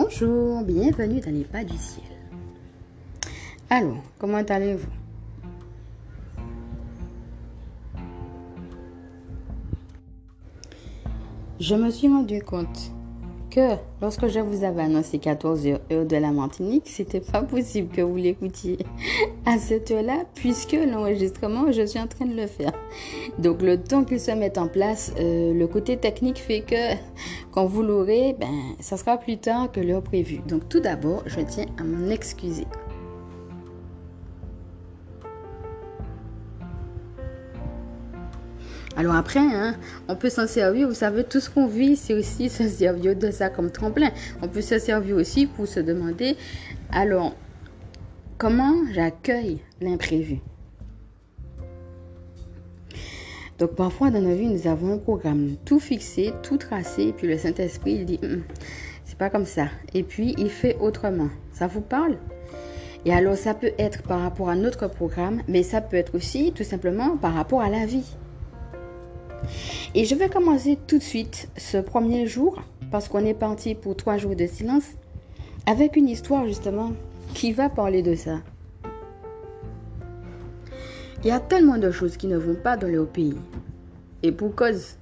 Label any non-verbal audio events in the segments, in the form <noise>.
Bonjour, bienvenue dans les pas du ciel. Alors, comment allez-vous? Je me suis rendu compte que lorsque je vous avais annoncé 14 heures heure de la Martinique, c'était pas possible que vous l'écoutiez à cette heure-là, puisque l'enregistrement, je suis en train de le faire. Donc le temps qu'il se mette en place, euh, le côté technique fait que quand vous l'aurez, ben, ça sera plus tard que l'heure prévue. Donc tout d'abord, je tiens à m'en excuser. Alors après, hein, on peut s'en servir, vous savez, tout ce qu'on vit, c'est aussi <laughs> se servir de ça comme tremplin. On peut se servir aussi pour se demander, alors, comment j'accueille l'imprévu? Donc parfois dans nos vies, nous avons un programme tout fixé, tout tracé, et puis le Saint-Esprit, il dit, hum, c'est pas comme ça. Et puis il fait autrement. Ça vous parle? Et alors ça peut être par rapport à notre programme, mais ça peut être aussi tout simplement par rapport à la vie. Et je vais commencer tout de suite ce premier jour, parce qu'on est parti pour trois jours de silence, avec une histoire justement qui va parler de ça. Il y a tellement de choses qui ne vont pas dans leur pays. Et pour cause,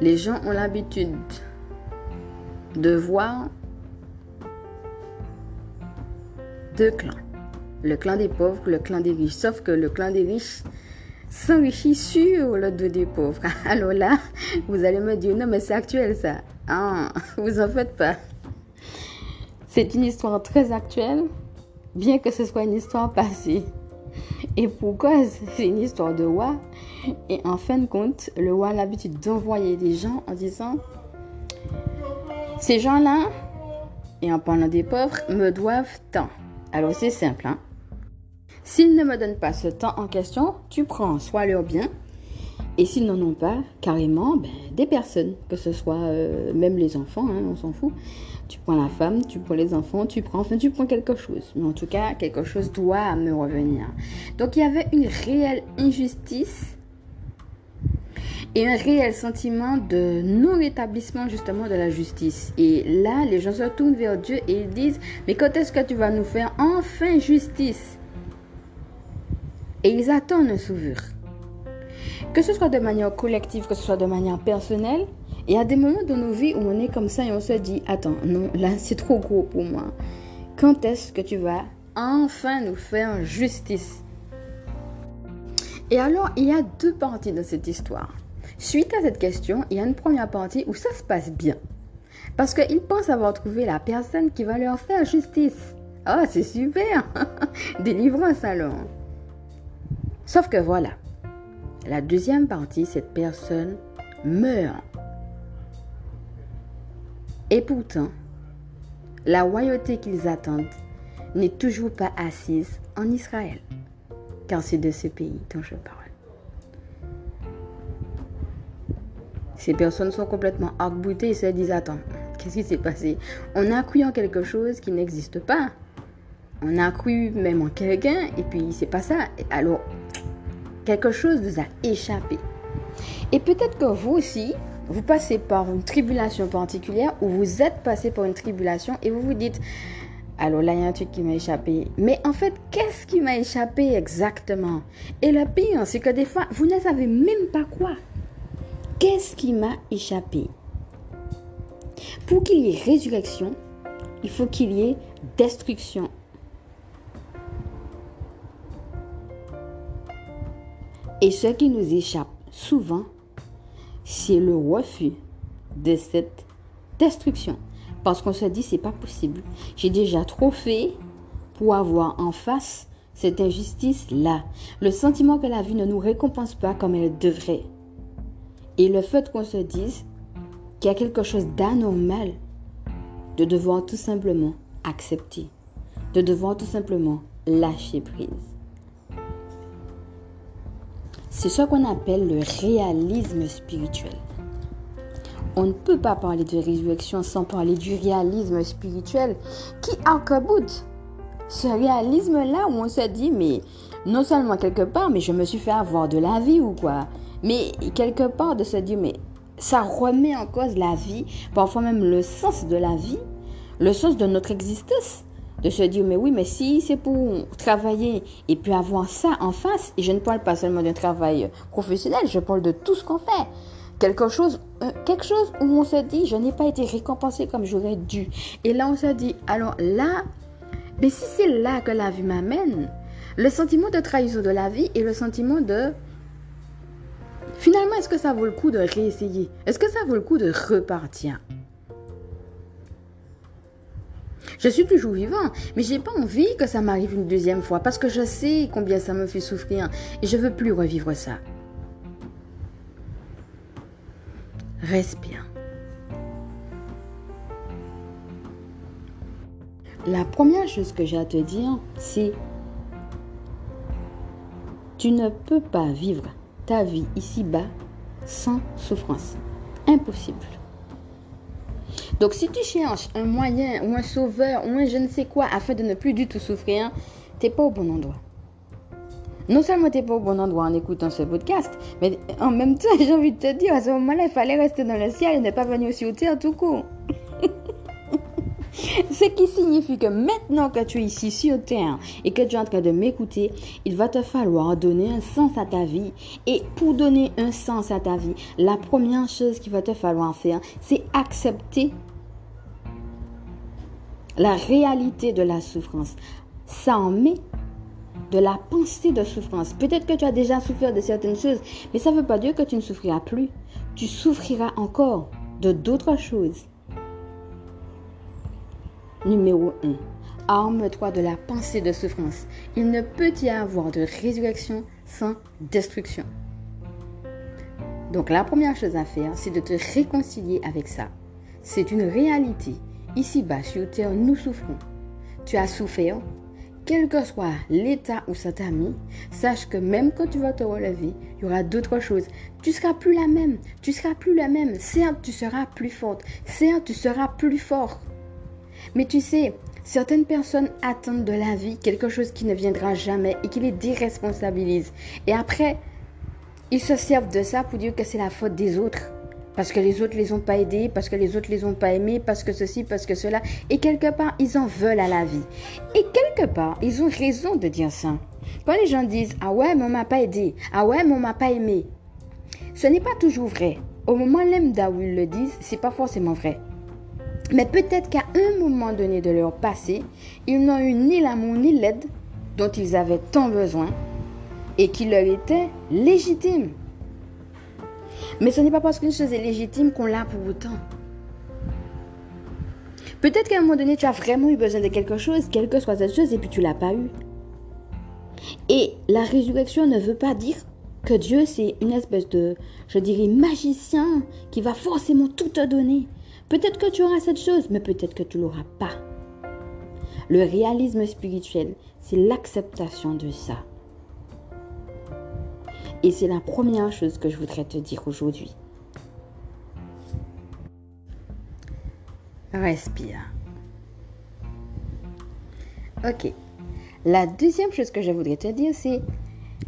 les gens ont l'habitude de voir deux clans. Le clan des pauvres, le clan des riches. Sauf que le clan des riches s'enrichit sur le dos des pauvres. <laughs> Alors là, vous allez me dire, non, mais c'est actuel ça. Ah, vous en faites pas. C'est une histoire très actuelle, bien que ce soit une histoire passée. Et pourquoi c'est une histoire de roi? Et en fin de compte, le roi a l'habitude d'envoyer des gens en disant, ces gens-là, et en parlant des pauvres, me doivent tant. Alors c'est simple, hein. S'ils ne me donnent pas ce temps en question, tu prends soit leur bien, et s'ils n'en ont pas, carrément, ben, des personnes, que ce soit euh, même les enfants, hein, on s'en fout. Tu prends la femme, tu prends les enfants, tu prends, enfin, tu prends quelque chose. Mais en tout cas, quelque chose doit me revenir. Donc, il y avait une réelle injustice et un réel sentiment de non-rétablissement justement de la justice. Et là, les gens se tournent vers Dieu et ils disent, mais quand est-ce que tu vas nous faire enfin justice? Et ils attendent un sauveur. Que ce soit de manière collective, que ce soit de manière personnelle, il y a des moments dans nos vies où on est comme ça et on se dit, attends, non, là c'est trop gros pour moi. Quand est-ce que tu vas enfin nous faire justice? Et alors, il y a deux parties dans cette histoire. Suite à cette question, il y a une première partie où ça se passe bien. Parce qu'ils pensent avoir trouvé la personne qui va leur faire justice. Oh, c'est super <laughs> Délivrance alors Sauf que voilà, la deuxième partie, cette personne meurt. Et pourtant, la royauté qu'ils attendent n'est toujours pas assise en Israël, car c'est de ce pays dont je parle. Ces personnes sont complètement arc-boutées et se disent Attends, qu'est-ce qui s'est passé? On a cru en quelque chose qui n'existe pas. On a cru même en quelqu'un et puis c'est pas ça. Alors, quelque chose vous a échappé. Et peut-être que vous aussi, vous passez par une tribulation particulière ou vous êtes passé par une tribulation et vous vous dites, alors là, il y a un truc qui m'a échappé. Mais en fait, qu'est-ce qui m'a échappé exactement? Et le pire, c'est que des fois, vous ne savez même pas quoi. Qu'est-ce qui m'a échappé? Pour qu'il y ait résurrection, il faut qu'il y ait destruction Et ce qui nous échappe souvent, c'est le refus de cette destruction. Parce qu'on se dit, c'est pas possible. J'ai déjà trop fait pour avoir en face cette injustice-là. Le sentiment que la vie ne nous récompense pas comme elle devrait. Et le fait qu'on se dise qu'il y a quelque chose d'anormal de devoir tout simplement accepter, de devoir tout simplement lâcher prise. C'est ce qu'on appelle le réalisme spirituel. On ne peut pas parler de résurrection sans parler du réalisme spirituel qui accaboude. Ce réalisme-là où on se dit, mais non seulement quelque part, mais je me suis fait avoir de la vie ou quoi. Mais quelque part de se dire, mais ça remet en cause la vie, parfois même le sens de la vie, le sens de notre existence. De se dire, mais oui, mais si c'est pour travailler et puis avoir ça en face, et je ne parle pas seulement d'un travail professionnel, je parle de tout ce qu'on fait. Quelque chose, euh, quelque chose où on se dit, je n'ai pas été récompensé comme j'aurais dû. Et là, on se dit, alors là, mais si c'est là que la vie m'amène, le sentiment de trahison de la vie et le sentiment de Finalement, est-ce que ça vaut le coup de réessayer? Est-ce que ça vaut le coup de repartir? Je suis toujours vivant, mais j'ai pas envie que ça m'arrive une deuxième fois parce que je sais combien ça me fait souffrir et je veux plus revivre ça. Respire. La première chose que j'ai à te dire, c'est tu ne peux pas vivre ta vie ici-bas sans souffrance. Impossible. Donc si tu cherches un moyen ou un sauveur ou un je ne sais quoi afin de ne plus du tout souffrir, t'es pas au bon endroit. Non seulement t'es pas au bon endroit en écoutant ce podcast, mais en même temps, <laughs> j'ai envie de te dire, à ce moment-là, il fallait rester dans le ciel et ne pas venir sur terre tout court. <laughs> <laughs> Ce qui signifie que maintenant que tu es ici sur Terre et que tu es en train de m'écouter, il va te falloir donner un sens à ta vie. Et pour donner un sens à ta vie, la première chose qu'il va te falloir faire, c'est accepter la réalité de la souffrance. Ça en met de la pensée de souffrance. Peut-être que tu as déjà souffert de certaines choses, mais ça ne veut pas dire que tu ne souffriras plus. Tu souffriras encore de d'autres choses. Numéro 1. Arme-toi de la pensée de souffrance. Il ne peut y avoir de résurrection sans destruction. Donc la première chose à faire, c'est de te réconcilier avec ça. C'est une réalité. Ici-bas, sur Terre, nous souffrons. Tu as souffert, quel que soit l'état où ça t'a mis, sache que même quand tu vas te relever, il y aura d'autres choses. Tu seras plus la même. Tu seras plus la même. Certes, tu seras plus forte. Certes, tu seras plus fort. Mais tu sais, certaines personnes attendent de la vie quelque chose qui ne viendra jamais et qui les déresponsabilise. Et après, ils se servent de ça pour dire que c'est la faute des autres. Parce que les autres les ont pas aidés, parce que les autres les ont pas aimés, parce que ceci, parce que cela. Et quelque part, ils en veulent à la vie. Et quelque part, ils ont raison de dire ça. Quand les gens disent Ah ouais, mais on m'a pas aidé. Ah ouais, mais on m'a pas aimé. Ce n'est pas toujours vrai. Au moment lambda où ils le disent, c'est pas forcément vrai. Mais peut-être qu'à un moment donné de leur passé, ils n'ont eu ni l'amour ni l'aide dont ils avaient tant besoin et qui leur était légitime. Mais ce n'est pas parce qu'une chose est légitime qu'on l'a pour autant. Peut-être qu'à un moment donné, tu as vraiment eu besoin de quelque chose, quelle que soit cette chose, et puis tu l'as pas eu. Et la résurrection ne veut pas dire que Dieu, c'est une espèce de, je dirais, magicien qui va forcément tout te donner. Peut-être que tu auras cette chose, mais peut-être que tu l'auras pas. Le réalisme spirituel, c'est l'acceptation de ça. Et c'est la première chose que je voudrais te dire aujourd'hui. Respire. Ok. La deuxième chose que je voudrais te dire, c'est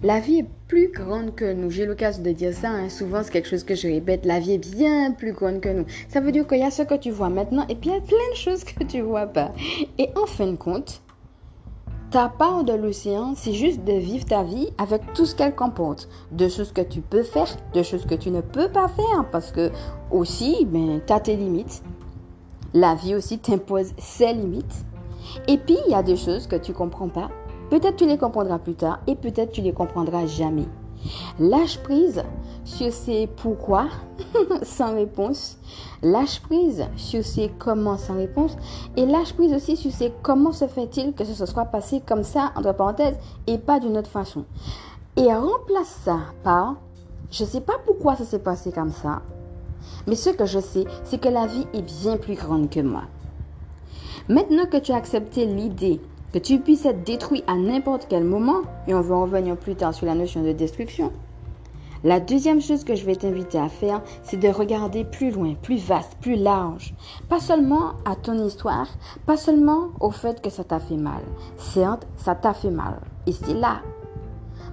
la vie est plus grande que nous. J'ai l'occasion de dire ça. Hein. Souvent, c'est quelque chose que je répète. La vie est bien plus grande que nous. Ça veut dire qu'il y a ce que tu vois maintenant et puis il y a plein de choses que tu vois pas. Et en fin de compte, ta part de l'océan, c'est juste de vivre ta vie avec tout ce qu'elle comporte. De choses que tu peux faire, de choses que tu ne peux pas faire. Parce que aussi, ben, tu as tes limites. La vie aussi t'impose ses limites. Et puis, il y a des choses que tu comprends pas Peut-être tu les comprendras plus tard et peut-être tu les comprendras jamais. Lâche prise sur ces pourquoi <laughs> sans réponse. Lâche prise sur ces comment sans réponse. Et lâche prise aussi sur ces comment se fait-il que ce soit passé comme ça, entre parenthèses, et pas d'une autre façon. Et remplace ça par je ne sais pas pourquoi ça s'est passé comme ça. Mais ce que je sais, c'est que la vie est bien plus grande que moi. Maintenant que tu as accepté l'idée que tu puisses être détruit à n'importe quel moment, et on va revenir plus tard sur la notion de destruction. La deuxième chose que je vais t'inviter à faire, c'est de regarder plus loin, plus vaste, plus large. Pas seulement à ton histoire, pas seulement au fait que ça t'a fait mal. Certes, ça t'a fait mal. Et c'est là.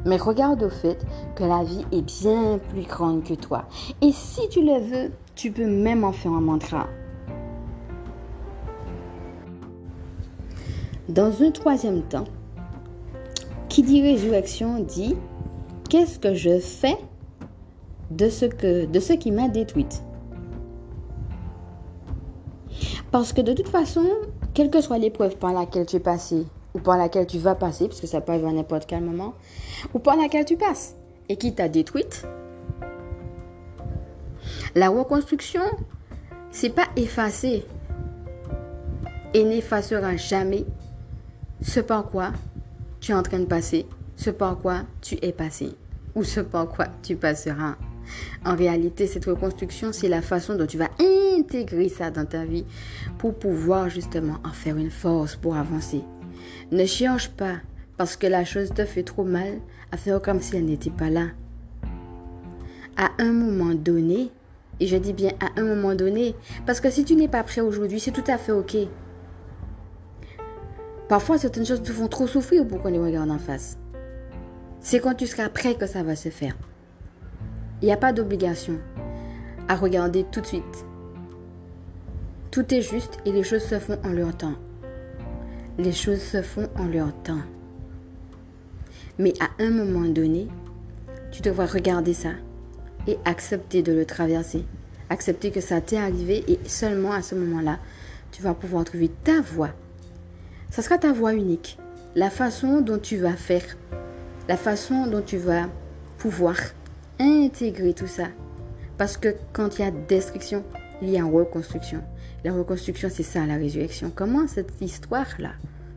Mais regarde au fait que la vie est bien plus grande que toi. Et si tu le veux, tu peux même en faire un mantra. Dans un troisième temps, qui dit résurrection dit qu'est-ce que je fais de ce, que, de ce qui m'a détruite? Parce que de toute façon, quelle que soit l'épreuve par laquelle tu es passé, ou par laquelle tu vas passer, parce que ça peut arriver à n'importe quel moment, ou par laquelle tu passes, et qui t'a détruite, la reconstruction, c'est pas effacer et n'effacera jamais ce par quoi tu es en train de passer, ce par quoi tu es passé ou ce par quoi tu passeras. En réalité, cette reconstruction, c'est la façon dont tu vas intégrer ça dans ta vie pour pouvoir justement en faire une force pour avancer. Ne cherche pas parce que la chose te fait trop mal à faire comme si elle n'était pas là. À un moment donné, et je dis bien à un moment donné, parce que si tu n'es pas prêt aujourd'hui, c'est tout à fait ok. Parfois, certaines choses te font trop souffrir pour qu'on les regarde en face. C'est quand tu seras prêt que ça va se faire. Il n'y a pas d'obligation à regarder tout de suite. Tout est juste et les choses se font en leur temps. Les choses se font en leur temps. Mais à un moment donné, tu devras regarder ça et accepter de le traverser. Accepter que ça t'est arrivé et seulement à ce moment-là, tu vas pouvoir trouver ta voie ça sera ta voix unique. La façon dont tu vas faire, la façon dont tu vas pouvoir intégrer tout ça. Parce que quand il y a destruction, il y a reconstruction. La reconstruction, c'est ça, la résurrection. Comment cette histoire-là,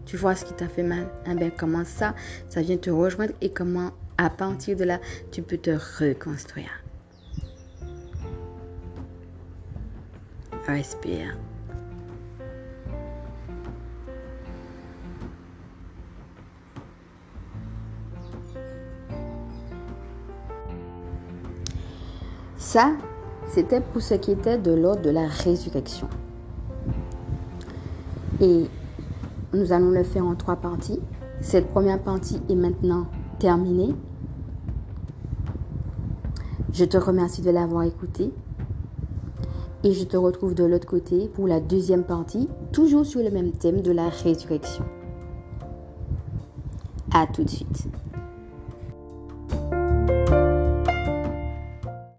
tu vois ce qui t'a fait mal? Eh bien, Comment ça, ça vient te rejoindre et comment, à partir de là, tu peux te reconstruire? Respire. Ça, c'était pour ce qui était de l'ordre de la résurrection. Et nous allons le faire en trois parties. Cette première partie est maintenant terminée. Je te remercie de l'avoir écouté. Et je te retrouve de l'autre côté pour la deuxième partie, toujours sur le même thème de la résurrection. À tout de suite.